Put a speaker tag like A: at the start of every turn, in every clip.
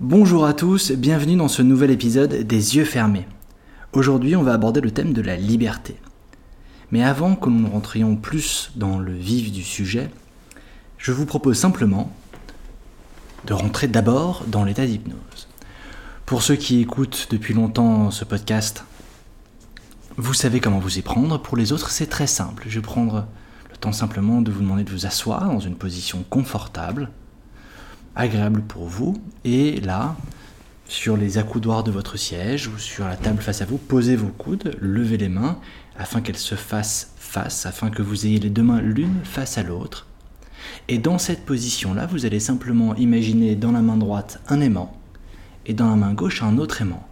A: Bonjour à tous, bienvenue dans ce nouvel épisode des yeux fermés. Aujourd'hui, on va aborder le thème de la liberté. Mais avant que nous rentrions plus dans le vif du sujet, je vous propose simplement de rentrer d'abord dans l'état d'hypnose. Pour ceux qui écoutent depuis longtemps ce podcast, vous savez comment vous y prendre. Pour les autres, c'est très simple. Je vais prendre le temps simplement de vous demander de vous asseoir dans une position confortable, agréable pour vous. Et là, sur les accoudoirs de votre siège ou sur la table face à vous, posez vos coudes, levez les mains afin qu'elles se fassent face, afin que vous ayez les deux mains l'une face à l'autre. Et dans cette position-là, vous allez simplement imaginer dans la main droite un aimant et dans la main gauche un autre aimant.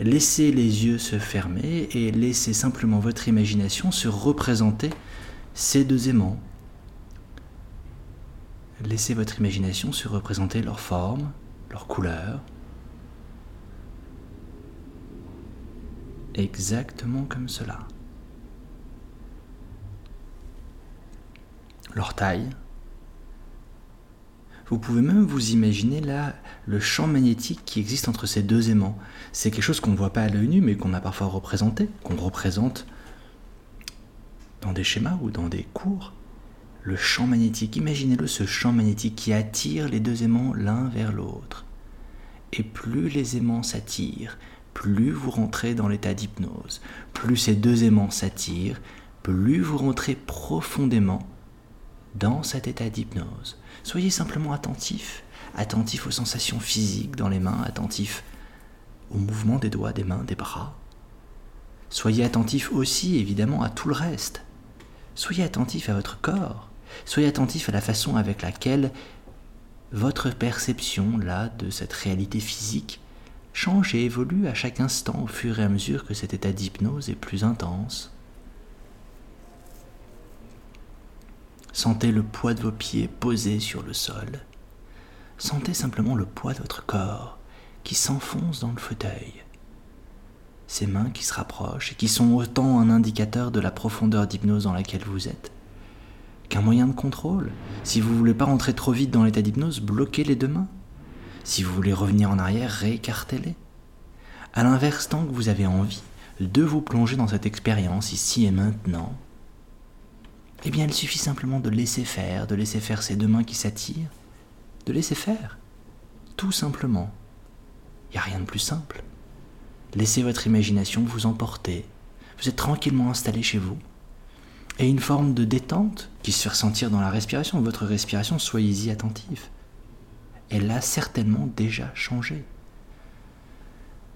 A: Laissez les yeux se fermer et laissez simplement votre imagination se représenter ces deux aimants. Laissez votre imagination se représenter leur forme, leur couleur. Exactement comme cela. Leur taille, vous pouvez même vous imaginer là le champ magnétique qui existe entre ces deux aimants. C'est quelque chose qu'on ne voit pas à l'œil nu, mais qu'on a parfois représenté, qu'on représente dans des schémas ou dans des cours. Le champ magnétique, imaginez-le, ce champ magnétique qui attire les deux aimants l'un vers l'autre. Et plus les aimants s'attirent, plus vous rentrez dans l'état d'hypnose. Plus ces deux aimants s'attirent, plus vous rentrez profondément dans cet état d'hypnose. Soyez simplement attentif, attentif aux sensations physiques dans les mains, attentif au mouvement des doigts, des mains, des bras. Soyez attentif aussi évidemment à tout le reste. Soyez attentif à votre corps. Soyez attentif à la façon avec laquelle votre perception là de cette réalité physique change et évolue à chaque instant au fur et à mesure que cet état d'hypnose est plus intense. Sentez le poids de vos pieds posés sur le sol. Sentez simplement le poids de votre corps qui s'enfonce dans le fauteuil. Ces mains qui se rapprochent et qui sont autant un indicateur de la profondeur d'hypnose dans laquelle vous êtes qu'un moyen de contrôle. Si vous ne voulez pas rentrer trop vite dans l'état d'hypnose, bloquez les deux mains. Si vous voulez revenir en arrière, réécartez-les. À l'inverse, tant que vous avez envie de vous plonger dans cette expérience ici et maintenant, eh bien, il suffit simplement de laisser faire, de laisser faire ces deux mains qui s'attirent, de laisser faire. Tout simplement. Il n'y a rien de plus simple. Laissez votre imagination vous emporter. Vous êtes tranquillement installé chez vous. Et une forme de détente qui se fait ressentir dans la respiration. Votre respiration, soyez-y attentif. Elle a certainement déjà changé.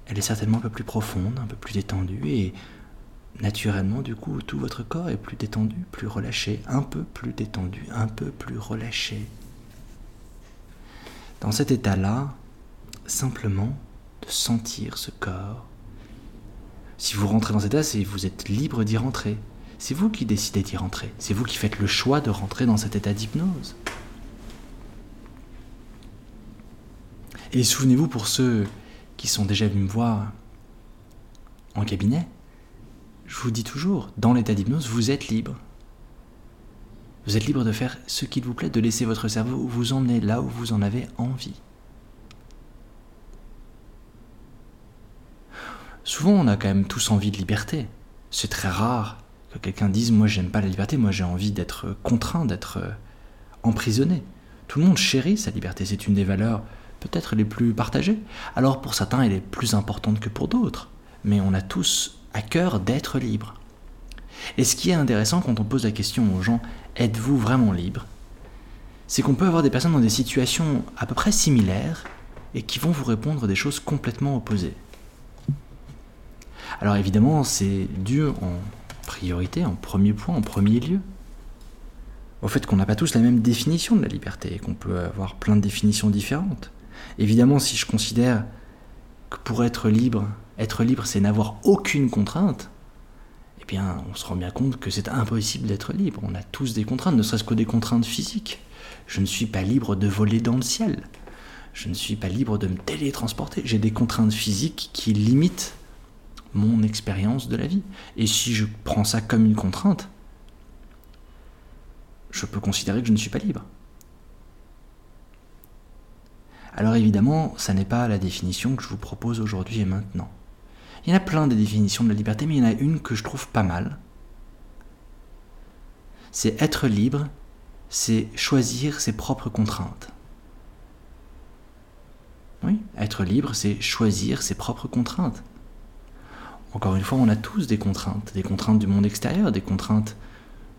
A: Elle est certainement un peu plus profonde, un peu plus détendue, et naturellement, du coup, tout votre corps est plus détendu, plus relâché, un peu plus détendu, un peu plus relâché. Dans cet état-là, simplement de sentir ce corps. Si vous rentrez dans cet état, vous êtes libre d'y rentrer. C'est vous qui décidez d'y rentrer. C'est vous qui faites le choix de rentrer dans cet état d'hypnose. Et souvenez-vous pour ceux qui sont déjà venus me voir en cabinet, je vous dis toujours, dans l'état d'hypnose, vous êtes libre. Vous êtes libre de faire ce qu'il vous plaît, de laisser votre cerveau vous emmener là où vous en avez envie. Souvent, on a quand même tous envie de liberté. C'est très rare que quelqu'un dise Moi, j'aime pas la liberté, moi, j'ai envie d'être contraint, d'être euh, emprisonné. Tout le monde chérit sa liberté, c'est une des valeurs peut-être les plus partagées. Alors, pour certains, elle est plus importante que pour d'autres. Mais on a tous à cœur d'être libre. Et ce qui est intéressant quand on pose la question aux gens, êtes-vous vraiment libre? C'est qu'on peut avoir des personnes dans des situations à peu près similaires et qui vont vous répondre des choses complètement opposées. Alors évidemment, c'est dû en priorité, en premier point, en premier lieu, au fait qu'on n'a pas tous la même définition de la liberté et qu'on peut avoir plein de définitions différentes. Évidemment, si je considère que pour être libre, être libre, c'est n'avoir aucune contrainte, eh bien, on se rend bien compte que c'est impossible d'être libre. On a tous des contraintes, ne serait-ce que des contraintes physiques. Je ne suis pas libre de voler dans le ciel. Je ne suis pas libre de me télétransporter. J'ai des contraintes physiques qui limitent mon expérience de la vie. Et si je prends ça comme une contrainte, je peux considérer que je ne suis pas libre. Alors évidemment, ça n'est pas la définition que je vous propose aujourd'hui et maintenant. Il y en a plein de définitions de la liberté, mais il y en a une que je trouve pas mal. C'est être libre, c'est choisir ses propres contraintes. Oui, être libre, c'est choisir ses propres contraintes. Encore une fois, on a tous des contraintes, des contraintes du monde extérieur, des contraintes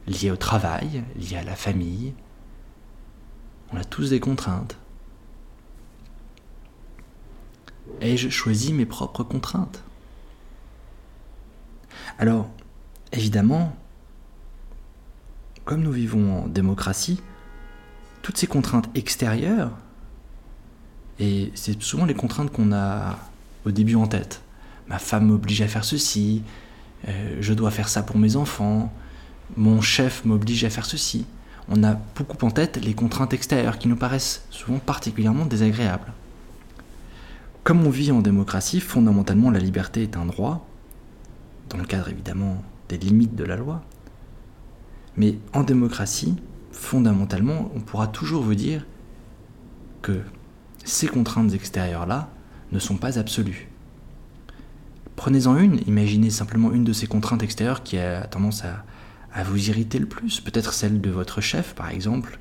A: liées au travail, liées à la famille. On a tous des contraintes. Ai-je choisi mes propres contraintes? Alors, évidemment, comme nous vivons en démocratie, toutes ces contraintes extérieures, et c'est souvent les contraintes qu'on a au début en tête. Ma femme m'oblige à faire ceci, euh, je dois faire ça pour mes enfants, mon chef m'oblige à faire ceci. On a beaucoup en tête les contraintes extérieures qui nous paraissent souvent particulièrement désagréables. Comme on vit en démocratie, fondamentalement la liberté est un droit, dans le cadre évidemment des limites de la loi. Mais en démocratie, fondamentalement, on pourra toujours vous dire que ces contraintes extérieures-là ne sont pas absolues. Prenez-en une, imaginez simplement une de ces contraintes extérieures qui a tendance à, vous irriter le plus, peut-être celle de votre chef par exemple,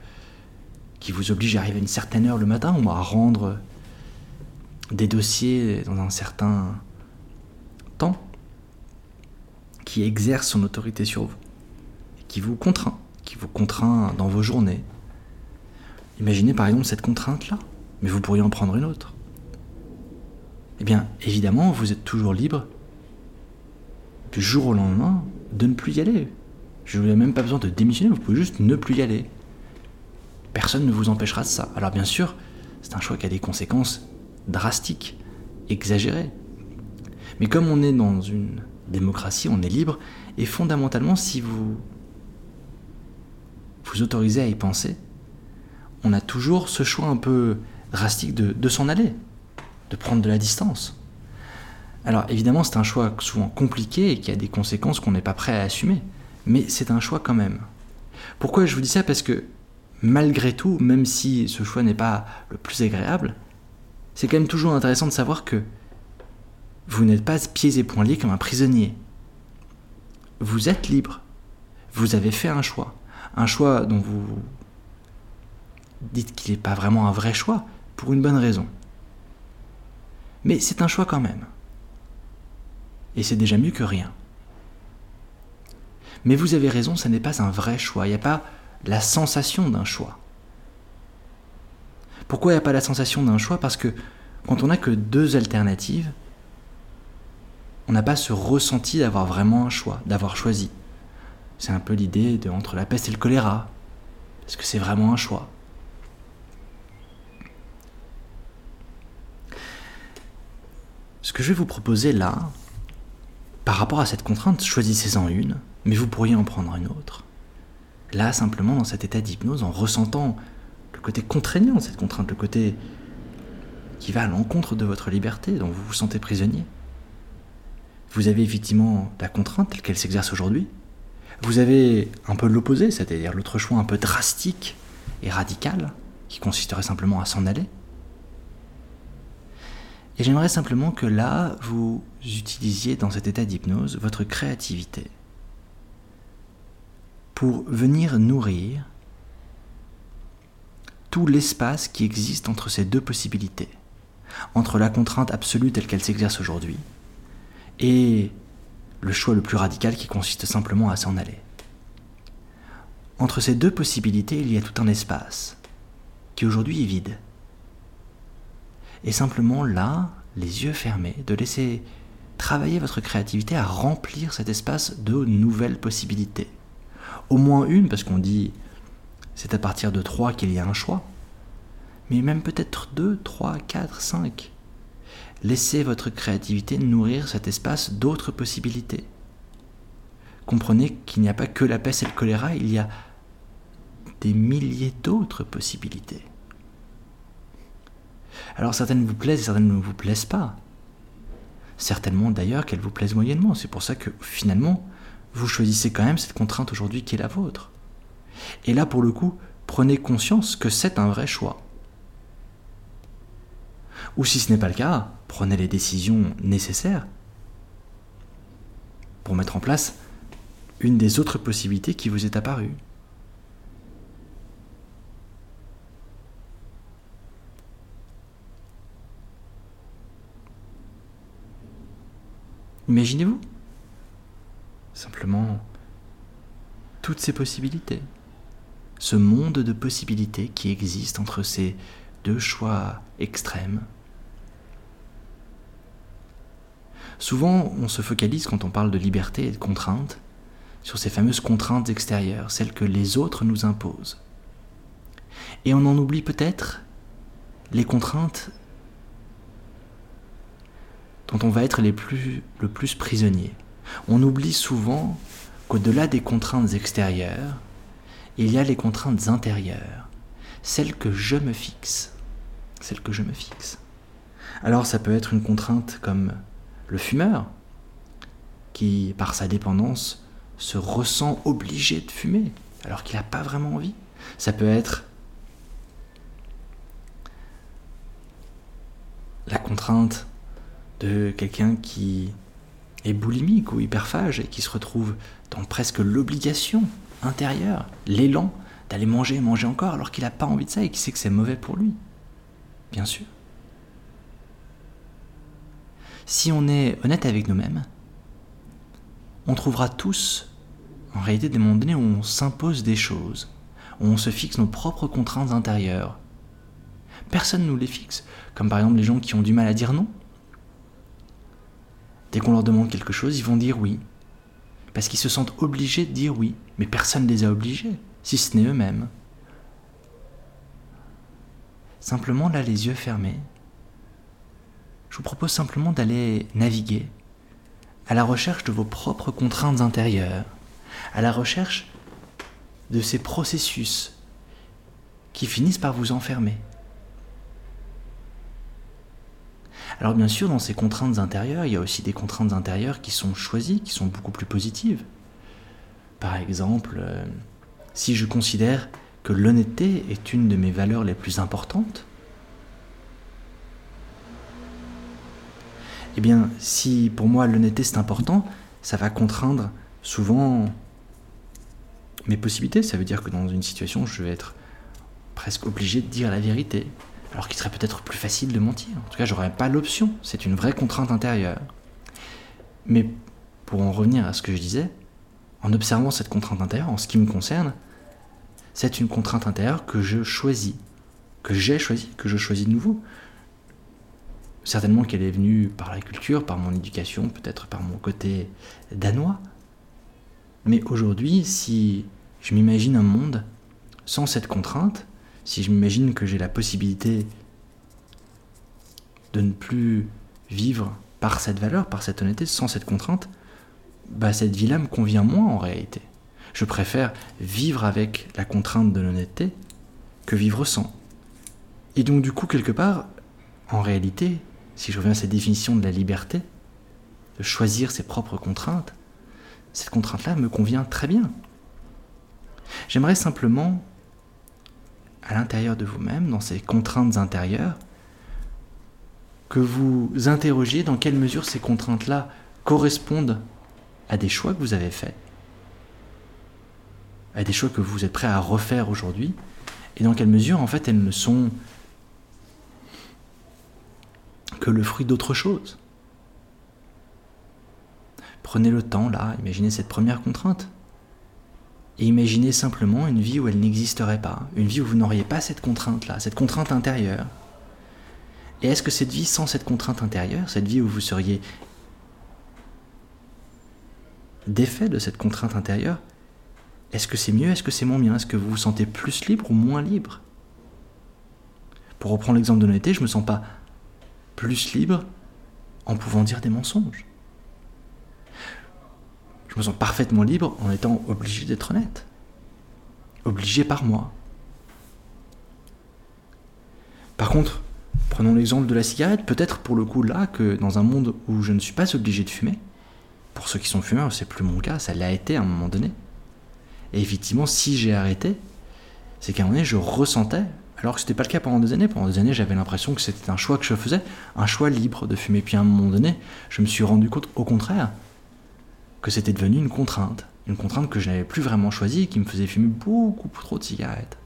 A: qui vous oblige à arriver à une certaine heure le matin ou à rendre des dossiers dans un certain temps, qui exerce son autorité sur vous, qui vous contraint, qui vous contraint dans vos journées. Imaginez par exemple cette contrainte-là mais vous pourriez en prendre une autre. Eh bien, évidemment, vous êtes toujours libre du jour au lendemain de ne plus y aller. Je n'ai même pas besoin de démissionner, vous pouvez juste ne plus y aller. Personne ne vous empêchera de ça. Alors bien sûr, c'est un choix qui a des conséquences drastiques, exagérées. Mais comme on est dans une démocratie, on est libre, et fondamentalement, si vous vous autorisez à y penser, on a toujours ce choix un peu drastique de, s'en aller, de prendre de la distance. Alors évidemment, c'est un choix souvent compliqué et qui a des conséquences qu'on n'est pas prêt à assumer, mais c'est un choix quand même. Pourquoi je vous dis ça? Parce que malgré tout, même si ce choix n'est pas le plus agréable, c'est quand même toujours intéressant de savoir que vous n'êtes pas pieds et poings liés comme un prisonnier. Vous êtes libre. Vous avez fait un choix. Un choix dont vous dites qu'il n'est pas vraiment un vrai choix, pour une bonne raison. Mais c'est un choix quand même. Et c'est déjà mieux que rien. Mais vous avez raison, ça n'est pas un vrai choix, il n'y a pas la sensation d'un choix. Pourquoi il n'y a pas la sensation d'un choix? Parce que quand on n'a que deux alternatives, on n'a pas ce ressenti d'avoir vraiment un choix, d'avoir choisi. C'est un peu l'idée de entre la peste et le choléra. Est-ce que c'est vraiment un choix? Ce que je vais vous proposer là, par rapport à cette contrainte, choisissez-en une, mais vous pourriez en prendre une autre. Là, simplement, dans cet état d'hypnose, en ressentant le côté contraignant de cette contrainte, le côté qui va à l'encontre de votre liberté, dont vous vous sentez prisonnier. Vous avez effectivement la contrainte telle qu'elle s'exerce aujourd'hui. Vous avez un peu l'opposé, c'est-à-dire l'autre choix un peu drastique et radical, qui consisterait simplement à s'en aller. Et j'aimerais simplement que là, vous utilisiez dans cet état d'hypnose votre créativité. Pour venir nourrir tout l'espace qui existe entre ces deux possibilités, entre la contrainte absolue telle qu'elle s'exerce aujourd'hui et le choix le plus radical qui consiste simplement à s'en aller. Entre ces deux possibilités, il y a tout un espace qui aujourd'hui est vide et simplement là, les yeux fermés, de laisser travailler votre créativité à remplir cet espace de nouvelles possibilités. Au moins une, parce qu'on dit c'est à partir de trois qu'il y a un choix, mais même peut-être deux, trois, quatre, cinq. Laissez votre créativité nourrir cet espace d'autres possibilités. Comprenez qu'il n'y a pas que la peste et le choléra, il y a des milliers d'autres possibilités. Alors certaines vous plaisent et certaines ne vous plaisent pas. Certainement d'ailleurs qu'elles vous plaisent moyennement. C'est pour ça que finalement, vous choisissez quand même cette contrainte aujourd'hui qui est la vôtre. Et là, pour le coup, prenez conscience que c'est un vrai choix. Ou si ce n'est pas le cas, prenez les décisions nécessaires pour mettre en place une des autres possibilités qui vous est apparue. Imaginez-vous simplement toutes ces possibilités, ce monde de possibilités qui existe entre ces deux choix extrêmes. Souvent, on se focalise quand on parle de liberté et de contrainte sur ces fameuses contraintes extérieures, celles que les autres nous imposent. Et on en oublie peut-être les contraintes dont on va être les plus, le plus prisonnier. On oublie souvent qu'au-delà des contraintes extérieures, il y a les contraintes intérieures, celles que je me fixe. Celles que je me fixe. Alors ça peut être une contrainte comme le fumeur, qui, par sa dépendance, se ressent obligé de fumer, alors qu'il n'a pas vraiment envie. Ça peut être la contrainte de quelqu'un qui est boulimique ou hyperphage et qui se retrouve dans presque l'obligation intérieure, l'élan d'aller manger et manger encore alors qu'il n'a pas envie de ça et qui sait que c'est mauvais pour lui. Bien sûr. Si on est honnête avec nous-mêmes, on trouvera tous en réalité des moments donnés où on s'impose des choses, où on se fixe nos propres contraintes intérieures. Personne ne nous les fixe, comme par exemple les gens qui ont du mal à dire non, Dès qu'on leur demande quelque chose, ils vont dire oui. Parce qu'ils se sentent obligés de dire oui. Mais personne ne les a obligés, si ce n'est eux-mêmes. Simplement là, les yeux fermés, je vous propose simplement d'aller naviguer à la recherche de vos propres contraintes intérieures, à la recherche de ces processus qui finissent par vous enfermer. Alors bien sûr, dans ces contraintes intérieures, il y a aussi des contraintes intérieures qui sont choisies, qui sont beaucoup plus positives. Par exemple, euh, si je considère que l'honnêteté est une de mes valeurs les plus importantes, eh bien, si pour moi l'honnêteté c'est important, ça va contraindre souvent mes possibilités. Ça veut dire que dans une situation, je vais être presque obligé de dire la vérité, alors qu'il serait peut-être plus facile de mentir. En tout cas, j'aurais pas l'option. C'est une vraie contrainte intérieure. Mais pour en revenir à ce que je disais, en observant cette contrainte intérieure, en ce qui me concerne, c'est une contrainte intérieure que je choisis, que j'ai choisi, que je choisis de nouveau. Certainement qu'elle est venue par la culture, par mon éducation, peut-être par mon côté danois. Mais aujourd'hui, si je m'imagine un monde sans cette contrainte, si je m'imagine que j'ai la possibilité de ne plus vivre par cette valeur, par cette honnêteté, sans cette contrainte, bah cette vie-là me convient moins en réalité. Je préfère vivre avec la contrainte de l'honnêteté que vivre sans. Et donc du coup, quelque part, en réalité, si je reviens à cette définition de la liberté, de choisir ses propres contraintes, cette contrainte-là me convient très bien. J'aimerais simplement à l'intérieur de vous-même, dans ces contraintes intérieures, que vous interrogiez dans quelle mesure ces contraintes-là correspondent à des choix que vous avez faits, à des choix que vous êtes prêt à refaire aujourd'hui, et dans quelle mesure en fait elles ne sont que le fruit d'autre chose. Prenez le temps là, imaginez cette première contrainte et imaginez simplement une vie où elle n'existerait pas, une vie où vous n'auriez pas cette contrainte-là, cette contrainte intérieure. Et est-ce que cette vie sans cette contrainte intérieure, cette vie où vous seriez défait de cette contrainte intérieure, est-ce que c'est mieux, est-ce que c'est moins bien? Est-ce que vous vous sentez plus libre ou moins libre? Pour reprendre l'exemple de l'honnêteté, je ne me sens pas plus libre en pouvant dire des mensonges je me sens parfaitement libre en étant obligé d'être honnête. Obligé par moi. Par contre, prenons l'exemple de la cigarette, peut-être pour le coup là que dans un monde où je ne suis pas obligé de fumer, pour ceux qui sont fumeurs, c'est plus mon cas, ça l'a été à un moment donné. Et effectivement, si j'ai arrêté, c'est qu'à un moment donné, je ressentais, Alors que ce n'était pas le cas pendant des années. Pendant des années, j'avais l'impression que c'était un choix que je faisais, un choix libre de fumer. Puis à un moment donné, je me suis rendu compte, au contraire, que c'était devenu une contrainte. Une contrainte que je n'avais plus vraiment choisie qui me faisait fumer beaucoup trop de cigarettes.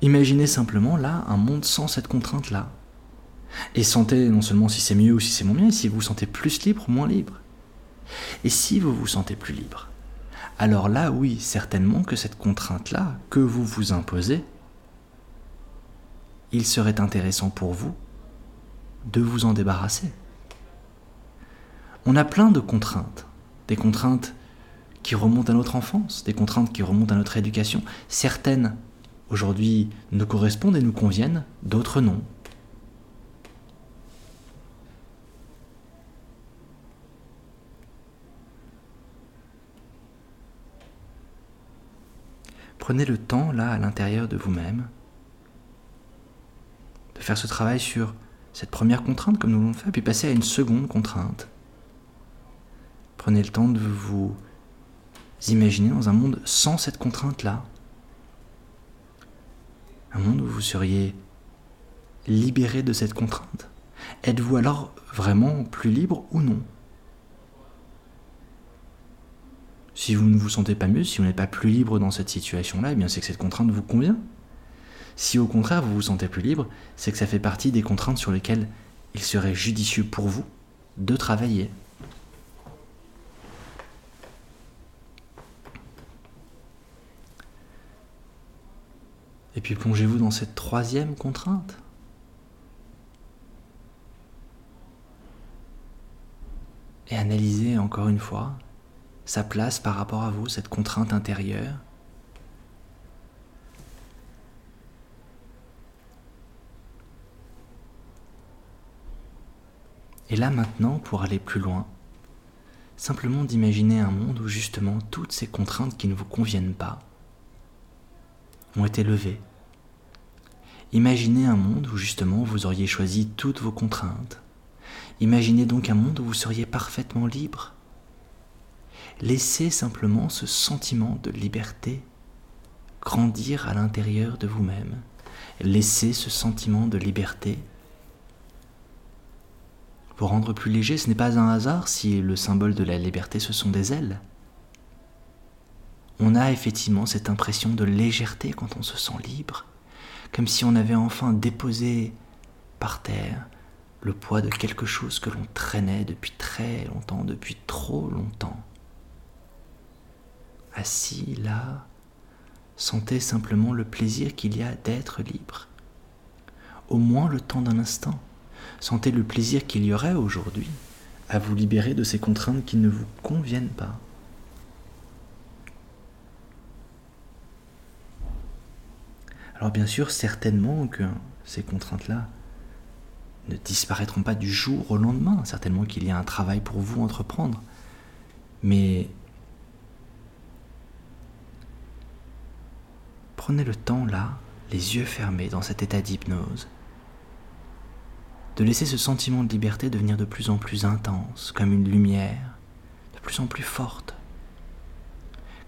A: Imaginez simplement là un monde sans cette contrainte-là. Et sentez non seulement si c'est mieux ou si c'est moins bien, si vous vous sentez plus libre ou moins libre. Et si vous vous sentez plus libre, alors là, oui, certainement que cette contrainte-là, que vous vous imposez, il serait intéressant pour vous de vous en débarrasser. On a plein de contraintes, des contraintes qui remontent à notre enfance, des contraintes qui remontent à notre éducation. Certaines, aujourd'hui, nous correspondent et nous conviennent, d'autres non. Prenez le temps, là, à l'intérieur de vous-même, de faire ce travail sur cette première contrainte comme nous l'avons fait, puis passer à une seconde contrainte. Prenez le temps de vous imaginer dans un monde sans cette contrainte-là. Un monde où vous seriez libéré de cette contrainte. Êtes-vous alors vraiment plus libre ou non? Si vous ne vous sentez pas mieux, si vous n'êtes pas plus libre dans cette situation-là, eh bien c'est que cette contrainte vous convient. Si au contraire vous vous sentez plus libre, c'est que ça fait partie des contraintes sur lesquelles il serait judicieux pour vous de travailler. Puis plongez-vous dans cette troisième contrainte. Et analysez encore une fois sa place par rapport à vous, cette contrainte intérieure. Et là maintenant, pour aller plus loin, simplement d'imaginer un monde où justement toutes ces contraintes qui ne vous conviennent pas ont été levées. Imaginez un monde où justement vous auriez choisi toutes vos contraintes. Imaginez donc un monde où vous seriez parfaitement libre Laissez simplement ce sentiment de liberté grandir à l'intérieur de vous-même. Laissez ce sentiment de liberté vous rendre plus léger. Ce n'est pas un hasard si le symbole de la liberté ce sont des ailes. On a effectivement cette impression de légèreté quand on se sent libre, comme si on avait enfin déposé par terre le poids de quelque chose que l'on traînait depuis très longtemps, depuis trop longtemps assis là, sentez simplement le plaisir qu'il y a d'être libre. Au moins le temps d'un instant, sentez le plaisir qu'il y aurait aujourd'hui à vous libérer de ces contraintes qui ne vous conviennent pas. Alors bien sûr, certainement que ces contraintes-là ne disparaîtront pas du jour au lendemain, certainement qu'il y a un travail pour vous entreprendre, mais Prenez le temps là, les yeux fermés dans cet état d'hypnose, de laisser ce sentiment de liberté devenir de plus en plus intense, comme une lumière, de plus en plus forte,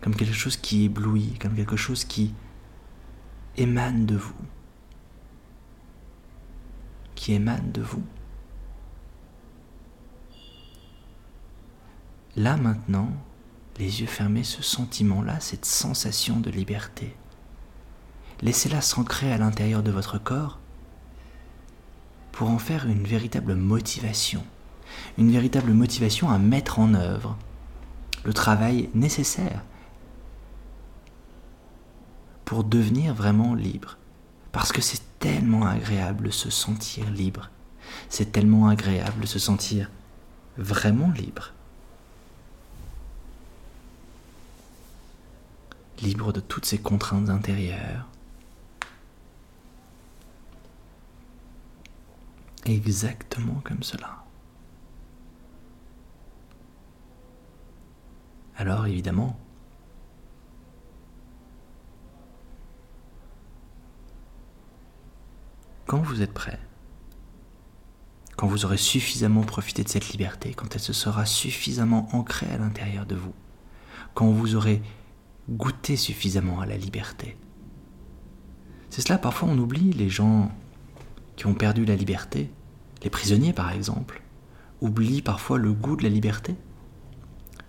A: comme quelque chose qui éblouit, comme quelque chose qui émane de vous, qui émane de vous. Là maintenant, les yeux fermés, ce sentiment-là, cette sensation de liberté, laissez-la s'ancrer à l'intérieur de votre corps pour en faire une véritable motivation, une véritable motivation à mettre en œuvre le travail nécessaire pour devenir vraiment libre. Parce que c'est tellement agréable de se sentir libre. C'est tellement agréable de se sentir vraiment libre. Libre de toutes ces contraintes intérieures, exactement comme cela. Alors évidemment, quand vous êtes prêt, quand vous aurez suffisamment profité de cette liberté, quand elle se sera suffisamment ancrée à l'intérieur de vous, quand vous aurez goûté suffisamment à la liberté. C'est cela, parfois on oublie les gens qui ont perdu la liberté, les prisonniers par exemple, oublient parfois le goût de la liberté.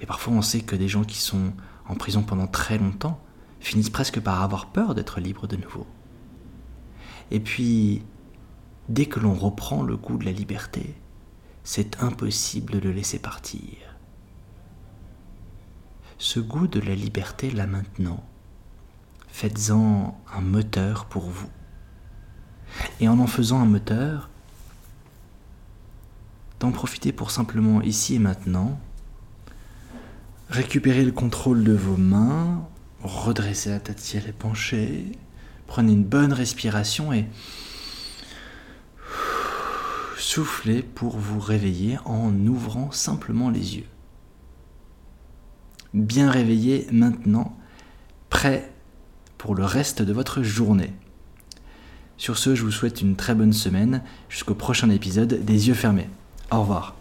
A: Et parfois on sait que des gens qui sont en prison pendant très longtemps finissent presque par avoir peur d'être libres de nouveau. Et puis, dès que l'on reprend le goût de la liberté, c'est impossible de le laisser partir. Ce goût de la liberté là maintenant, faites-en un moteur pour vous. Et en en faisant un moteur, d'en profiter pour simplement ici et maintenant récupérer le contrôle de vos mains, redresser la tête si elle est penchée, prenez une bonne respiration et soufflez pour vous réveiller en ouvrant simplement les yeux. Bien réveillé maintenant, prêt pour le reste de votre journée. Sur ce, je vous souhaite une très bonne semaine jusqu'au prochain épisode des yeux fermés. Au revoir.